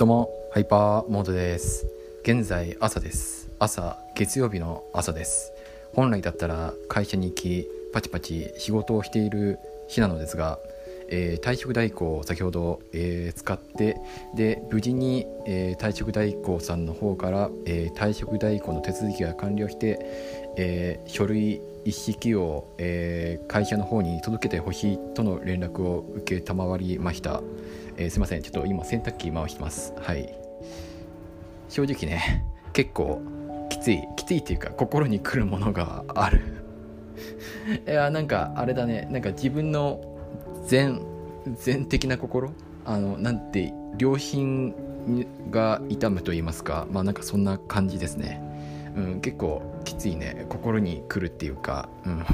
どうもハイパーモードです。現在朝です。朝月曜日の朝です。本来だったら会社に行きパチパチ仕事をしている日なのですが、えー、退職代行を先ほど、えー、使ってで無事に、えー、退職代行さんの方から、え退職代行の手続きが完了して、え書類一式を、え会社の方に届けてほしいとの連絡を受け賜りました、えすいません。ちょっと今洗濯機回してます。はい。正直ね結構きついきついっていうか心にくるものがある。いやなんかあれだね。なんか自分の全全的な心？あのなんて良心が痛むと言いますか。まあなんかそんな感じですね、うん、結構きついね。心にくるっていうか、うん、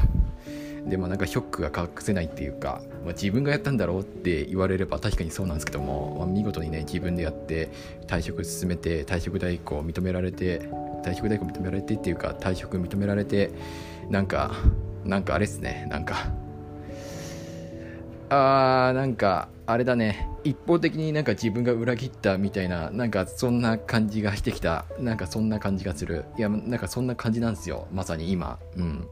でもなんかショックが隠せないっていうか、まあ、自分がやったんだろうって言われれば確かにそうなんですけども、まあ、見事にね自分でやって退職進めて退職代行認められて退職代行認められてっていうか退職認められてなんかなんかあれっすねなんか。あーなんかあれだね。一方的になんか自分が裏切ったみたいななんかそんな感じがしてきた。なんかそんな感じがする。いやなんかそんな感じなんですよ。まさに今。うん。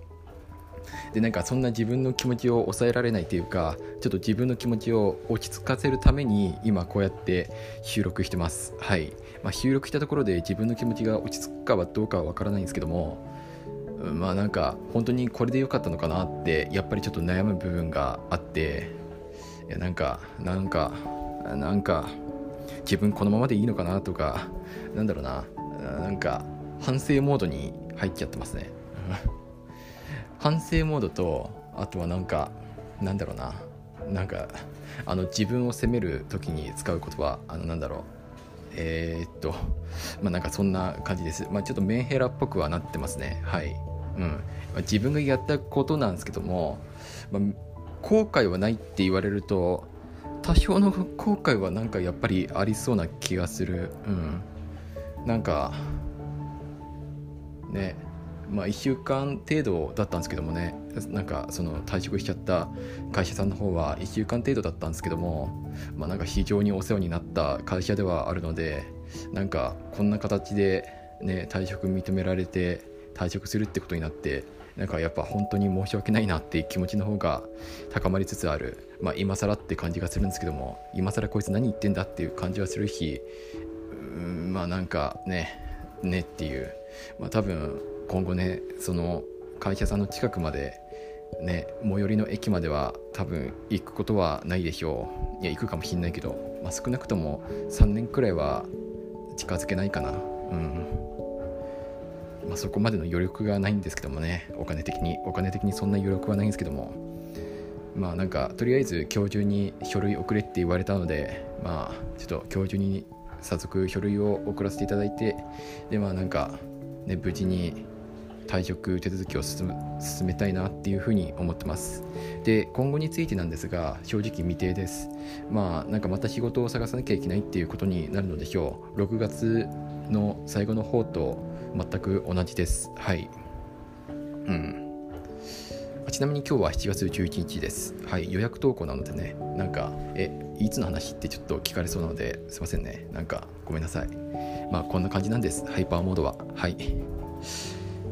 でなんかそんな自分の気持ちを抑えられないというかちょっと自分の気持ちを落ち着かせるために今こうやって収録してます。はい、まあ、収録したところで自分の気持ちが落ち着くかはどうかはわからないんですけどもまあなんか本当にこれで良かったのかなってやっぱりちょっと悩む部分があっていやなんかなんかなんか自分このままでいいのかなとかなんだろうななんか反省モードに入っちゃってますね。反省モードとあとはなんかなんだろうな。なんかあの自分を責める時に使う言葉あのなんだろう。えー、っとまあなんかそんな感じです。まあちょっとメンヘラっぽくはなってますね。はい。うん。まあ、自分がやったことなんですけども、まあ、後悔はないって言われると多少の後悔はなんかやっぱりありそうな気がする。うん。なんかね。まあ1週間程度だったんですけどもね。なんかその退職しちゃった会社さんの方は1週間程度だったんですけども。まあなんか非常にお世話になった会社ではあるので。なんかこんな形でね退職認められて退職するってことになって。なんかやっぱ本当に申し訳ないなっていう気持ちの方が高まりつつある、まあ、今更って感じがするんですけども。今更こいつ何言ってんだっていう感じはするし。うんまあなんかねねっていう、まあ、多分今後ねその会社さんの近くまでね最寄りの駅までは多分行くことはないでしょう。いや行くかもしんないけど、まあ、少なくとも3年くらいは近づけないかな。うん。まあ、そこまでの余力がないんですけどもねお金的に。お金的にそんな余力はないんですけども。まあなんかとりあえず今日中に書類送れって言われたのでまあちょっと今日中に早速書類を送らせていただいてでまあなんかね無事に退職手続きを進めたいなっていうふうに思ってますで今後についてなんですが正直未定ですまあなんかまた仕事を探さなきゃいけないっていうことになるのでしょう6月の最後の方と全く同じですはいうんちなみに今日は7月11日です。はい、予約投稿なのでね、なんか、え、いつの話ってちょっと聞かれそうなので、すいませんね。なんか、ごめんなさい。まあ、こんな感じなんです。ハイパーモードは。はい。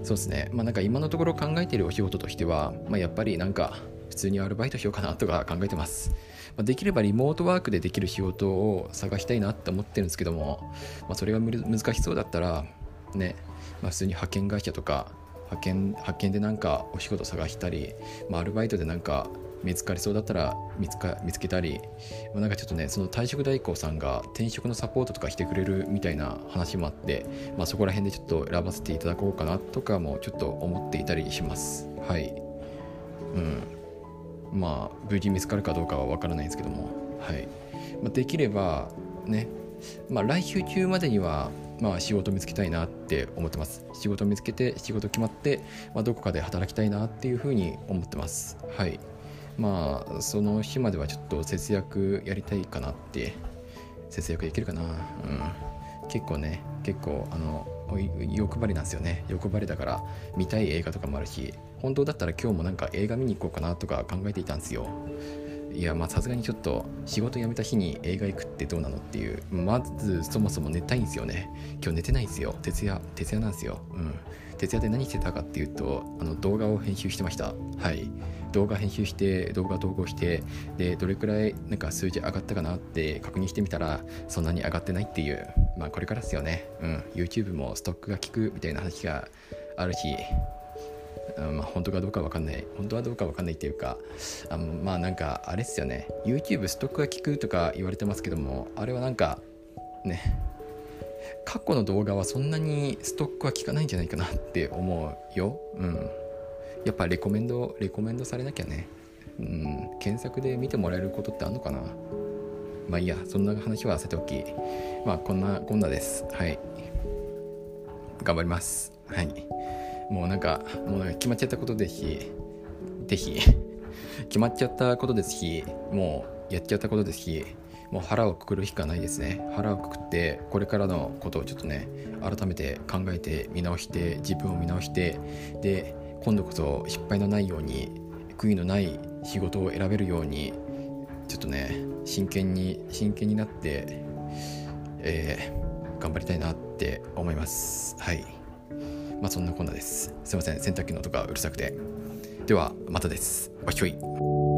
そうですね。まあ、なんか今のところ考えているお仕事としては、まあ、やっぱりなんか、普通にアルバイトしようかなとか考えてます。まあ、できればリモートワークでできる仕事を探したいなって思ってるんですけども、まあ、それが難しそうだったら、ね、まあ、普通に派遣会社とか派遣派遣でなんかお仕事探したり、まあ、アルバイトでなんか見つかりそうだったら見つか見つけたり、まあ、なんかちょっとねその退職代行さんが転職のサポートとかしてくれるみたいな話もあって、まあ、そこら辺でちょっと選ばせていただこうかなとかもちょっと思っていたりします。はい。うん。まあ無事見つかるかどうかは分からないんですけども。はい、まあ、できればねまあ来週中までにはまあ、仕事見つけたいなって思ってます。仕事見つけて仕事決まって、まあ、どこかで働きたいなっていうふうに思ってます。はい。まあその日まではちょっと節約やりたいかなって節約できるかな。うん。結構ね結構あの欲張りなんですよね。欲張りだから見たい映画とかもあるし本当だったら今日もなんか映画見に行こうかなとか考えていたんですよ。いやまあさすがにちょっと仕事辞めた日に映画行くってどうなのっていう。まずそもそも寝たいんですよね。今日寝てないんですよ。徹夜徹夜なんですよ。うん。徹夜で何してたかっていうとあの動画を編集してました。はい。動画編集して動画投稿してでどれくらいなんか数字上がったかなって確認してみたらそんなに上がってないっていう。まあこれからですよね。うん。YouTube もストックが効くみたいな話があるしうんまあ、本当かどうかわかんない。本当はどうかわかんないっていうかあのまあなんかあれっすよね。YouTube ストックが効くとか言われてますけどもあれはなんかね過去の動画はそんなにストックは効かないんじゃないかなって思うよ。うん。やっぱレコメンドレコメンドされなきゃね。うん。検索で見てもらえることってあんのかな。まあいいや。そんな話はさておき。まあこんなこんなです。はい。頑張ります。はい。もうなんかもう決まっちゃったことですしぜひ決まっちゃったことですしもうやっちゃったことですしもう腹をくくるしかないですね。腹をくくってこれからのことをちょっとね改めて考えて見直して自分を見直してで今度こそ失敗のないように悔いのない仕事を選べるようにちょっとね真剣に真剣になって、えー、頑張りたいなって思います。はい。まあそんなこんなです。すいません。洗濯機の音がうるさくて。ではまたです。わひょい。